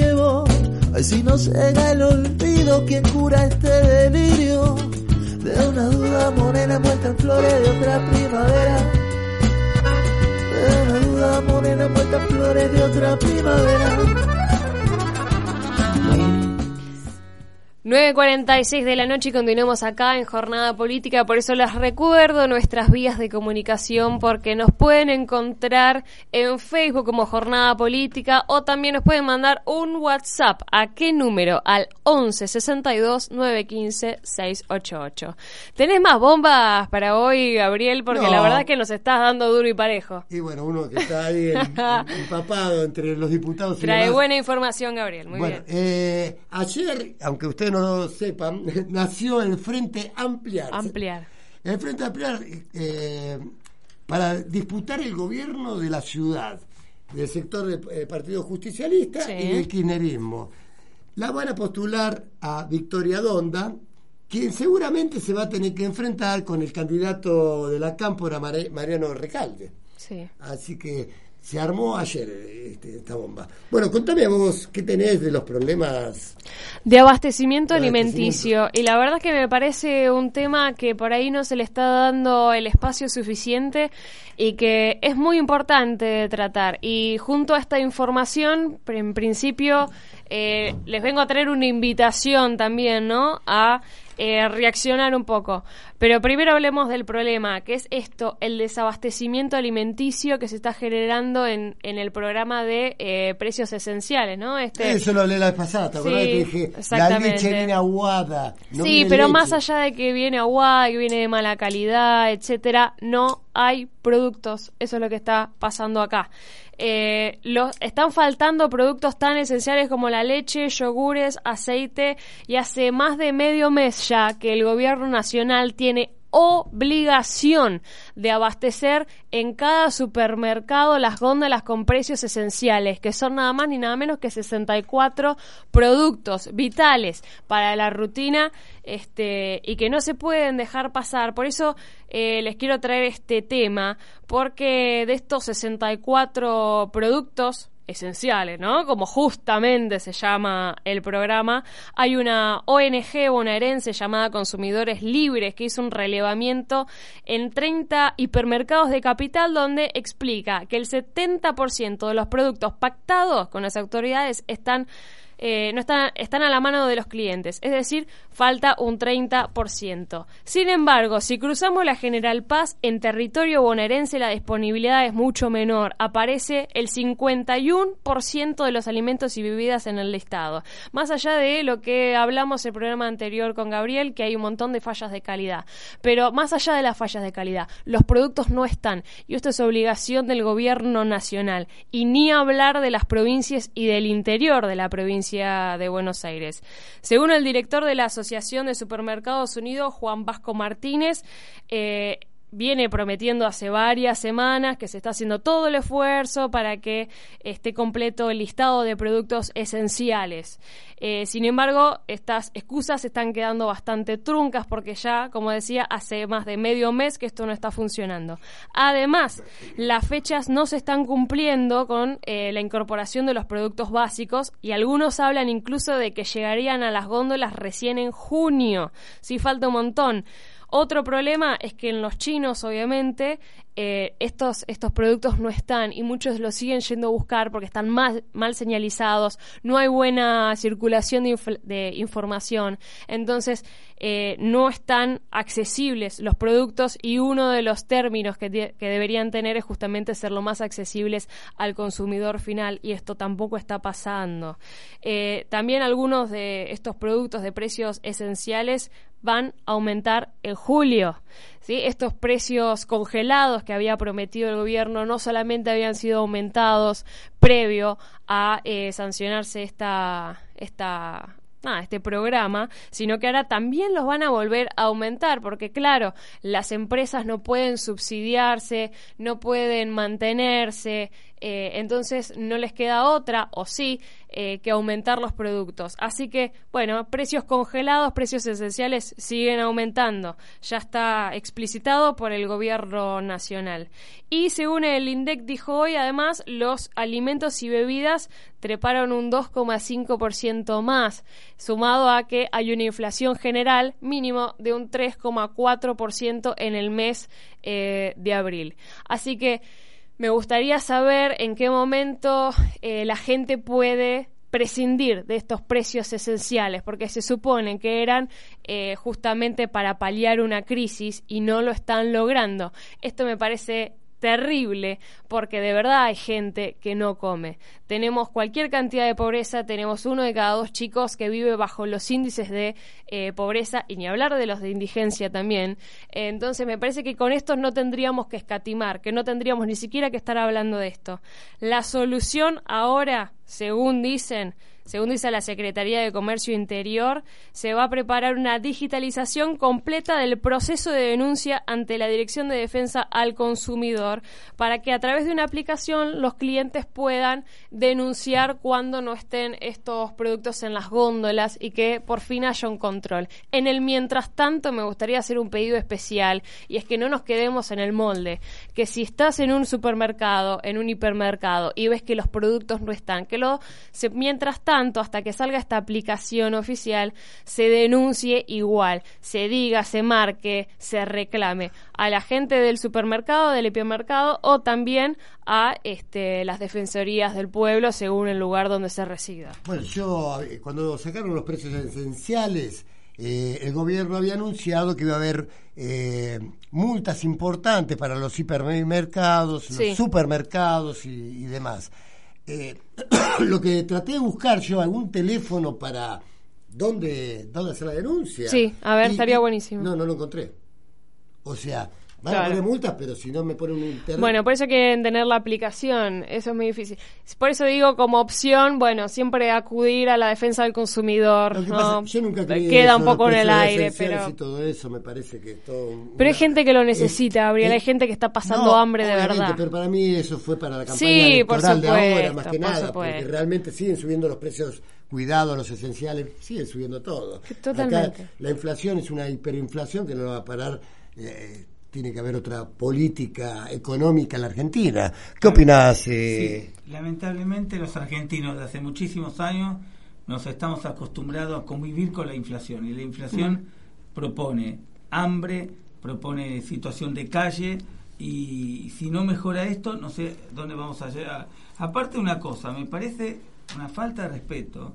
Ay, si no llega el olvido, ¿quién cura este delirio? De una duda morena muerta en flores de otra primavera. De una duda morena muerta en flores de otra primavera. 9.46 de la noche y continuamos acá en Jornada Política, por eso les recuerdo nuestras vías de comunicación porque nos pueden encontrar en Facebook como Jornada Política o también nos pueden mandar un WhatsApp. ¿A qué número? Al 11 62 915 688. ¿Tenés más bombas para hoy, Gabriel? Porque la verdad es que nos estás dando duro y parejo. Y bueno, uno que está ahí empapado entre los diputados. Trae buena información, Gabriel. Muy bien. Eh, ayer, aunque usted no lo sepan, nació el Frente Ampliar. Ampliar. El Frente Ampliar eh, para disputar el gobierno de la ciudad, del sector del eh, Partido Justicialista y del kirchnerismo. La van a postular a Victoria Donda, quien seguramente se va a tener que enfrentar con el candidato de la Cámpora, Mariano Recalde. Sí. Así que se armó ayer este, esta bomba. Bueno, contame vos qué tenés de los problemas de abastecimiento alimenticio. Y la verdad es que me parece un tema que por ahí no se le está dando el espacio suficiente y que es muy importante tratar. Y junto a esta información, en principio, eh, les vengo a traer una invitación también, ¿no? A eh, reaccionar un poco. Pero primero hablemos del problema, que es esto, el desabastecimiento alimenticio que se está generando en, en el programa de eh, precios esenciales, ¿no? Este, Eso lo leí la vez pasada, ¿te acuerdas que dije, la leche viene aguada. sí, pero más allá de que viene aguada, que viene de mala calidad, etcétera, no hay productos. Eso es lo que está pasando acá. Eh, los, están faltando productos tan esenciales como la leche, yogures, aceite y hace más de medio mes ya que el gobierno nacional tiene obligación de abastecer en cada supermercado las góndolas con precios esenciales, que son nada más ni nada menos que 64 productos vitales para la rutina este, y que no se pueden dejar pasar. Por eso eh, les quiero traer este tema, porque de estos 64 productos, esenciales, ¿no? Como justamente se llama el programa, hay una ONG bonaerense llamada Consumidores Libres que hizo un relevamiento en 30 hipermercados de capital donde explica que el 70% de los productos pactados con las autoridades están eh, no están, están a la mano de los clientes, es decir, falta un 30%. Sin embargo, si cruzamos la General Paz, en territorio bonaerense la disponibilidad es mucho menor, aparece el 51% de los alimentos y bebidas en el listado. Más allá de lo que hablamos el programa anterior con Gabriel, que hay un montón de fallas de calidad. Pero más allá de las fallas de calidad, los productos no están, y esto es obligación del gobierno nacional, y ni hablar de las provincias y del interior de la provincia de Buenos Aires. Según el director de la Asociación de Supermercados Unidos, Juan Vasco Martínez, eh, viene prometiendo hace varias semanas que se está haciendo todo el esfuerzo para que esté completo el listado de productos esenciales. Eh, sin embargo, estas excusas están quedando bastante truncas porque ya, como decía, hace más de medio mes que esto no está funcionando. Además, las fechas no se están cumpliendo con eh, la incorporación de los productos básicos y algunos hablan incluso de que llegarían a las góndolas recién en junio. Sí, falta un montón. Otro problema es que en los chinos, obviamente, eh, estos, estos productos no están y muchos los siguen yendo a buscar porque están mal, señalizados, no hay buena circulación de, información, entonces eh, no están accesibles los productos y uno de los términos que, que deberían tener es justamente ser lo más accesibles al consumidor final y esto tampoco está pasando. Eh, también algunos de estos productos de precios esenciales van a aumentar en julio. ¿sí? Estos precios congelados que había prometido el gobierno no solamente habían sido aumentados previo a eh, sancionarse esta, esta este programa, sino que ahora también los van a volver a aumentar, porque claro, las empresas no pueden subsidiarse, no pueden mantenerse, eh, entonces no les queda otra, o sí, eh, que aumentar los productos. Así que, bueno, precios congelados, precios esenciales siguen aumentando. Ya está explicitado por el gobierno nacional. Y según el INDEC dijo hoy, además, los alimentos y bebidas treparon un 2,5% más, sumado a que hay una inflación general mínimo de un 3,4% en el mes eh, de abril. Así que me gustaría saber en qué momento eh, la gente puede prescindir de estos precios esenciales, porque se supone que eran eh, justamente para paliar una crisis y no lo están logrando. Esto me parece terrible porque de verdad hay gente que no come. Tenemos cualquier cantidad de pobreza, tenemos uno de cada dos chicos que vive bajo los índices de eh, pobreza y ni hablar de los de indigencia también. entonces me parece que con esto no tendríamos que escatimar, que no tendríamos ni siquiera que estar hablando de esto. La solución ahora, según dicen, según dice la Secretaría de Comercio Interior, se va a preparar una digitalización completa del proceso de denuncia ante la Dirección de Defensa al Consumidor para que a través de una aplicación los clientes puedan denunciar cuando no estén estos productos en las góndolas y que por fin haya un control. En el mientras tanto me gustaría hacer un pedido especial y es que no nos quedemos en el molde, que si estás en un supermercado, en un hipermercado y ves que los productos no están, que lo se, mientras tanto tanto, hasta que salga esta aplicación oficial, se denuncie igual, se diga, se marque, se reclame a la gente del supermercado, del hipermercado o también a este, las defensorías del pueblo según el lugar donde se resida. Bueno, yo cuando sacaron los precios esenciales, eh, el gobierno había anunciado que iba a haber eh, multas importantes para los hipermercados, los supermercados y demás. Eh, lo que traté de buscar yo, algún teléfono para dónde, dónde hacer la denuncia. Sí, a ver, estaría buenísimo. No, no lo encontré. O sea, Van a poner multas, pero si no me ponen un internet. Bueno, por eso quieren tener la aplicación, eso es muy difícil. Por eso digo, como opción, bueno, siempre acudir a la defensa del consumidor. Lo que ¿no? pasa, yo nunca creí Queda un poco en el aire, pero... Y todo eso me parece que es todo. Pero hay gente que lo es- necesita, Gabriel, hay gente que está pasando No, hambre de verdad. Pero para mí eso fue para la campaña Sí, electoral de ahora, más que por nada, supuesto. porque realmente siguen subiendo los precios, cuidado, los esenciales, siguen subiendo todo. Totalmente. Acá la inflación es una hiperinflación que no va a parar. eh, tiene que haber otra política económica en la Argentina. ¿Qué opinás? eh? Sí, lamentablemente los argentinos de hace muchísimos años nos estamos acostumbrados a convivir con la inflación y la inflación propone hambre, propone situación de calle y si no mejora esto no sé dónde vamos a llegar. Aparte una cosa, me parece una falta de respeto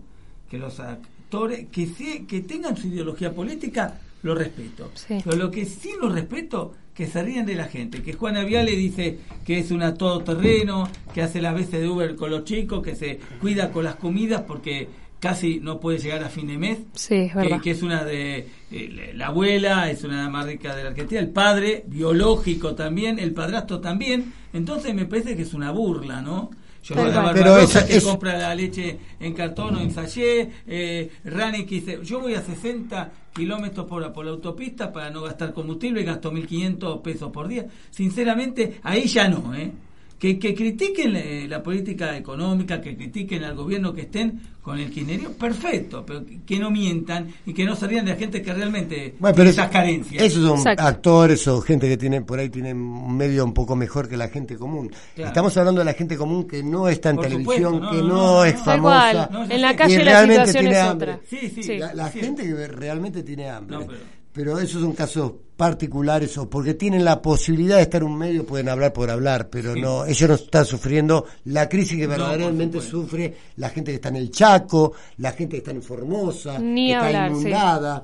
que los actores que se- que tengan su ideología política lo respeto. Sí. Pero lo que sí no respeto que se ríen de la gente, que Juana Viale dice que es una todoterreno, que hace las veces de Uber con los chicos, que se cuida con las comidas porque casi no puede llegar a fin de mes. Sí, es verdad. Que, que es una de eh, la abuela, es una más rica de la Argentina, el padre biológico también, el padrastro también. Entonces me parece que es una burla, ¿no? Yo Tal la. Pero esa- que es- compra la leche en cartón o en sachet, eh, Rani que dice, yo voy a 60 kilómetros por hora por la autopista para no gastar combustible y gasto 1.500 pesos por día. Sinceramente, ahí ya no, ¿eh? Que, que critiquen eh, la política económica, que critiquen al gobierno que estén con el kirchnerismo, perfecto, pero que, que no mientan y que no se rían de la gente que realmente Bueno, tiene pero esas carencias. Esos son Exacto. actores o gente que tiene por ahí tienen un medio un poco mejor que la gente común. Claro. Estamos hablando de la gente común que no está en Por televisión, supuesto, no, que no, no, no, es famosa. en la calle la realmente situación tiene es hambre. otra. Sí, sí, Sí. La, la Sí. gente que realmente tiene hambre. No, pero... pero- esos son casos particulares o porque tienen la posibilidad de estar en un medio, pueden hablar por hablar, pero Sí. no ellos no están sufriendo la crisis que verdaderamente sufre la gente que está en el Chaco, la gente que está en Formosa, Ni que está sí. inundada.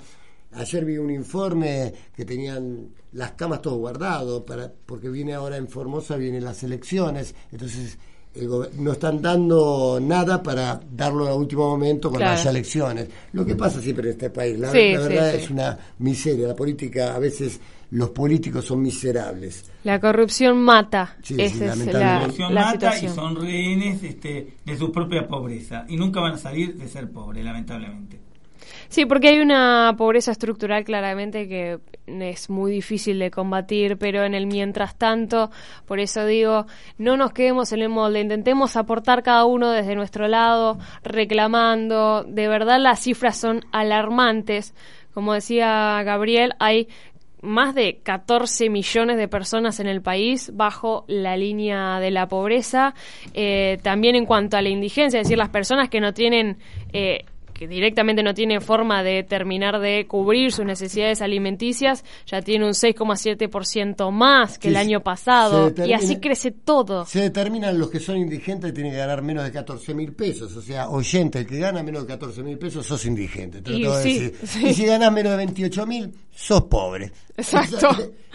Ayer vi un informe que tenían las camas todo guardado para porque viene ahora en Formosa vienen las elecciones, entonces no están dando nada para darlo a último momento cuando Claro. haya elecciones. Lo que pasa siempre en este país, la, Sí, la sí, verdad sí. es una miseria. La política, a veces los políticos son miserables. La corrupción mata. Sí, sí, Esa es la, lamentablemente. corrupción la mata situación. y son rehenes este, de su propia pobreza y nunca van a salir de ser pobres, lamentablemente. Sí, porque hay una pobreza estructural claramente que es muy difícil de combatir, pero en el mientras tanto, por eso digo, no nos quedemos en el molde, intentemos aportar cada uno desde nuestro lado, reclamando, de verdad las cifras son alarmantes. Como decía Gabriel, hay más de 14 millones de personas en el país bajo la línea de la pobreza. Eh, también en cuanto a la indigencia, es decir, las personas que no tienen, eh, que directamente no tienen forma de terminar de cubrir sus necesidades alimenticias, ya tiene un 6,7% más que Sí, el año pasado. determina- y así crece todo. Se determinan los que son indigentes tienen que ganar menos de 14 mil pesos. O sea, oyente, el que gana menos de 14 mil pesos, sos indigente. Te lo Y tengo que sí, decir. sí. Y si ganas menos de 28 mil, sos pobre. Exacto.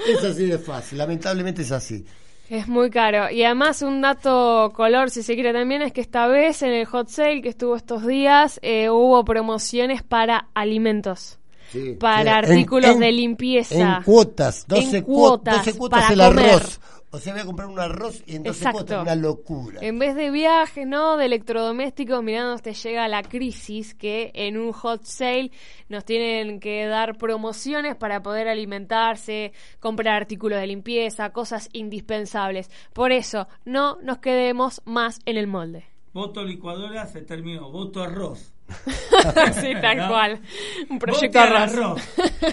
Es, es así de fácil. Lamentablemente es así. Es muy caro. Y además un dato color, si se quiere también, es que esta vez en el hot sale que estuvo estos días, eh, hubo promociones para alimentos. Sí. Para Sí, artículos de limpieza. En cuotas, 12, En cuotas, cuotas, 12 cuotas para el comer. arroz. O sea, voy a comprar un arroz y en 12 Exacto. cuotas, una locura. En vez de viajes, ¿no? De electrodomésticos, mirando te llega la crisis que en un hot sale nos tienen que dar promociones para poder alimentarse, comprar artículos de limpieza, cosas indispensables. Por eso, no nos quedemos más en el molde. Voto licuadora se terminó, voto arroz. sí, tal ¿No? cual. Un proyecto al arroz.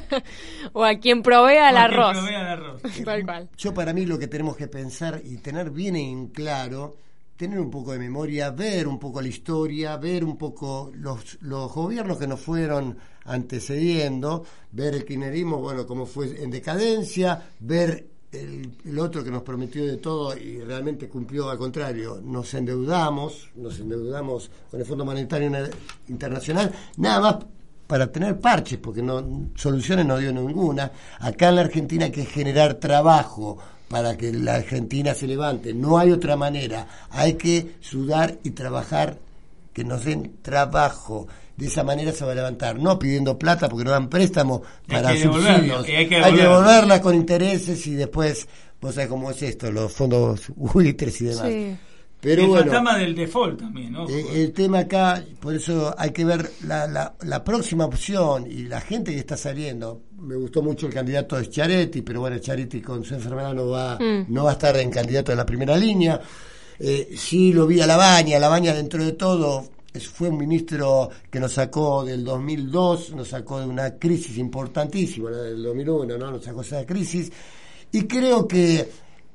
o a quien provea el arroz. provea el arroz. Tal cual. Yo para mí lo que tenemos que pensar y tener bien en claro, tener un poco de memoria, ver un poco la historia, ver un poco los, los gobiernos que nos fueron antecediendo, ver el kirchnerismo, bueno, cómo fue en decadencia, ver el, el otro que nos prometió de todo y realmente cumplió al contrario, nos endeudamos, nos endeudamos con el Fondo Monetario Internacional, nada más para tener parches, porque no soluciones no dio ninguna. Acá en la Argentina hay que generar trabajo para que la Argentina se levante. No hay otra manera. Hay que sudar y trabajar, que nos den trabajo. De esa manera se va a levantar, no pidiendo plata porque no dan préstamo para que subsidios. hay que hay que devolverla con intereses y después, vos sabés cómo es esto, los fondos buitres y demás. Sí. Pero el bueno, fantasma del default también, ¿no? eh, el tema acá, por eso hay que ver la, la, la próxima opción y la gente que está saliendo. Me gustó mucho el candidato de Chiaretti, pero bueno, Chiaretti con su enfermedad no va, Mm. no va a estar en candidato de la primera línea. Eh, sí lo vi a Labaña, Labaña dentro de todo fue un ministro que nos sacó del 2002, nos sacó de una crisis importantísima, la del 2001, ¿no? Nos sacó esa crisis. Y creo que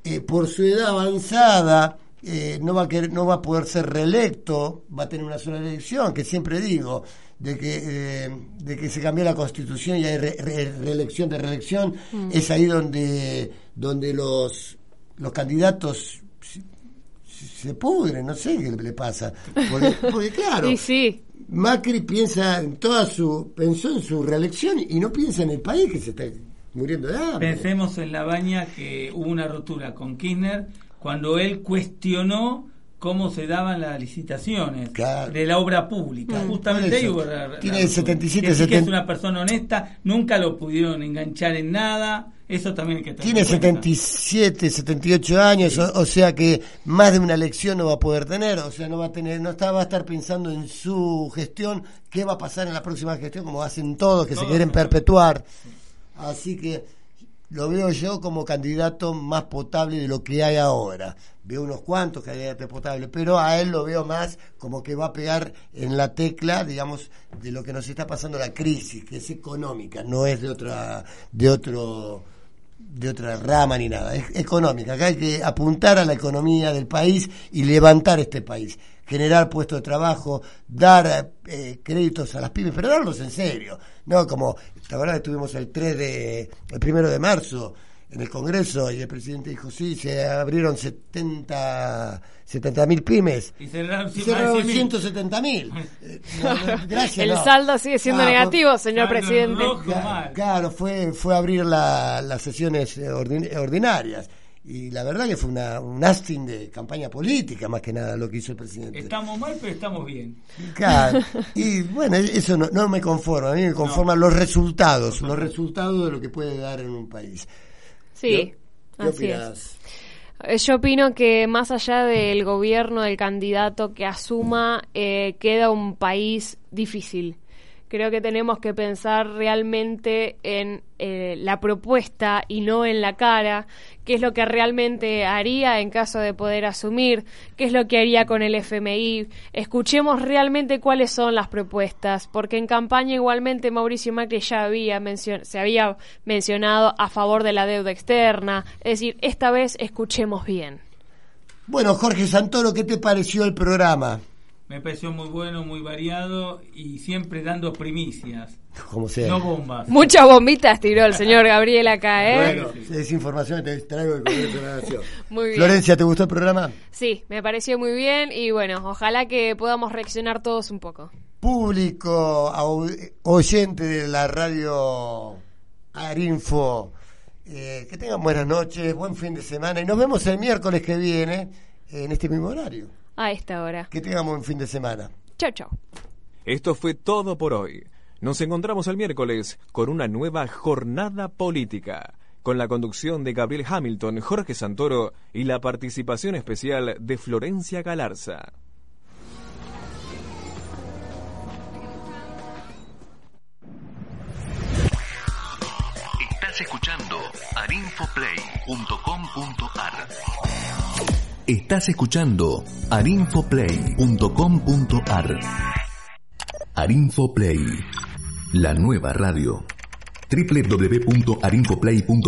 eh, por su edad avanzada eh, no, va a querer- no va a poder ser reelecto, va a tener una sola elección, que siempre digo, de que, eh, de que se cambió la constitución y hay re- re- reelección de reelección, es ahí donde, donde los, los candidatos se, pudren, no sé qué le pasa. Porque, porque claro, sí, Macri piensa en toda su, pensó en su reelección y no piensa en el país que se está muriendo de hambre. Pensemos en la baña que hubo una rotura con Kirchner cuando él cuestionó cómo se daban las licitaciones Claro. de la obra pública. Mm. Justamente ahí hubo la- la Tiene rotura. 77, Que sí que es 70. una persona honesta, nunca lo pudieron enganchar en nada. Eso también hay que tener Tiene en cuenta. 77, 78 años, o, o sea que más de una elección no va a poder tener, o sea, no va a tener, no está, va a estar pensando en su gestión, qué va a pasar en la próxima gestión, como hacen todos, que se quieren perpetuar. Así que lo veo yo como candidato más potable de lo que hay ahora. Veo unos cuantos candidatos potables, pero a él lo veo más como que va a pegar en la tecla, digamos, de lo que nos está pasando la crisis, que es económica, no es de otra, de otro, de otra rama ni nada, es económica. Acá hay que apuntar a la economía del país y levantar este país, generar puestos de trabajo, dar eh, créditos a las pymes, pero darlos en serio, no como, la verdad que tuvimos el 3 de, el primero de marzo en el Congreso y el presidente dijo sí, se abrieron 70 mil pymes. Y cerraron Y cerraron más de 100.000. 170 mil. Gracias. el no. saldo sigue siendo Ah, negativo, señor presidente. rojo. Mal. Claro, fue, fue abrir la- las sesiones eh, ordin- ordinarias. Y la verdad que fue una, un asting de campaña política, más que nada, lo que hizo el presidente. Estamos mal, pero estamos bien. Claro. Y bueno, eso no, no me conforma. A mí me conforman los resultados, los resultados de lo que puede dar en un país. Sí, ¿Qué así es. opinás? Yo opino que más allá del gobierno, del candidato que asuma, eh, queda un país difícil. Creo que tenemos que pensar realmente en eh, la propuesta y no en la cara, qué es lo que realmente haría en caso de poder asumir, qué es lo que haría con el FMI. Escuchemos realmente cuáles son las propuestas, porque en campaña igualmente Mauricio Macri ya había se había mencionado a favor de la deuda externa. Es decir, esta vez escuchemos bien. Bueno, Jorge Santoro, ¿qué te pareció el programa? Me pareció muy bueno, muy variado y siempre dando primicias, Como sea. no bombas. Muchas bombitas tiró el señor Gabriel acá, ¿eh? Bueno, es información que te traigo del Congreso de la Nación. Muy bien. Florencia, ¿te gustó el programa? Sí, me pareció muy bien y bueno, ojalá que podamos reaccionar todos un poco. Público oyente de la radio Arinfo, eh, que tengan buenas noches, buen fin de semana y nos vemos el miércoles que viene en este mismo horario. A esta hora. Que tengamos buen fin de semana. Chau, chau. Esto fue todo por hoy. Nos encontramos el miércoles con una nueva jornada política, con la conducción de Gabriel Hamilton, Jorge Santoro y la participación especial de Florencia Galarza. Estás escuchando arinfoplay.com.ar. Estás escuchando arinfoplay.com.ar. Arinfoplay, la nueva radio. www.arinfoplay.com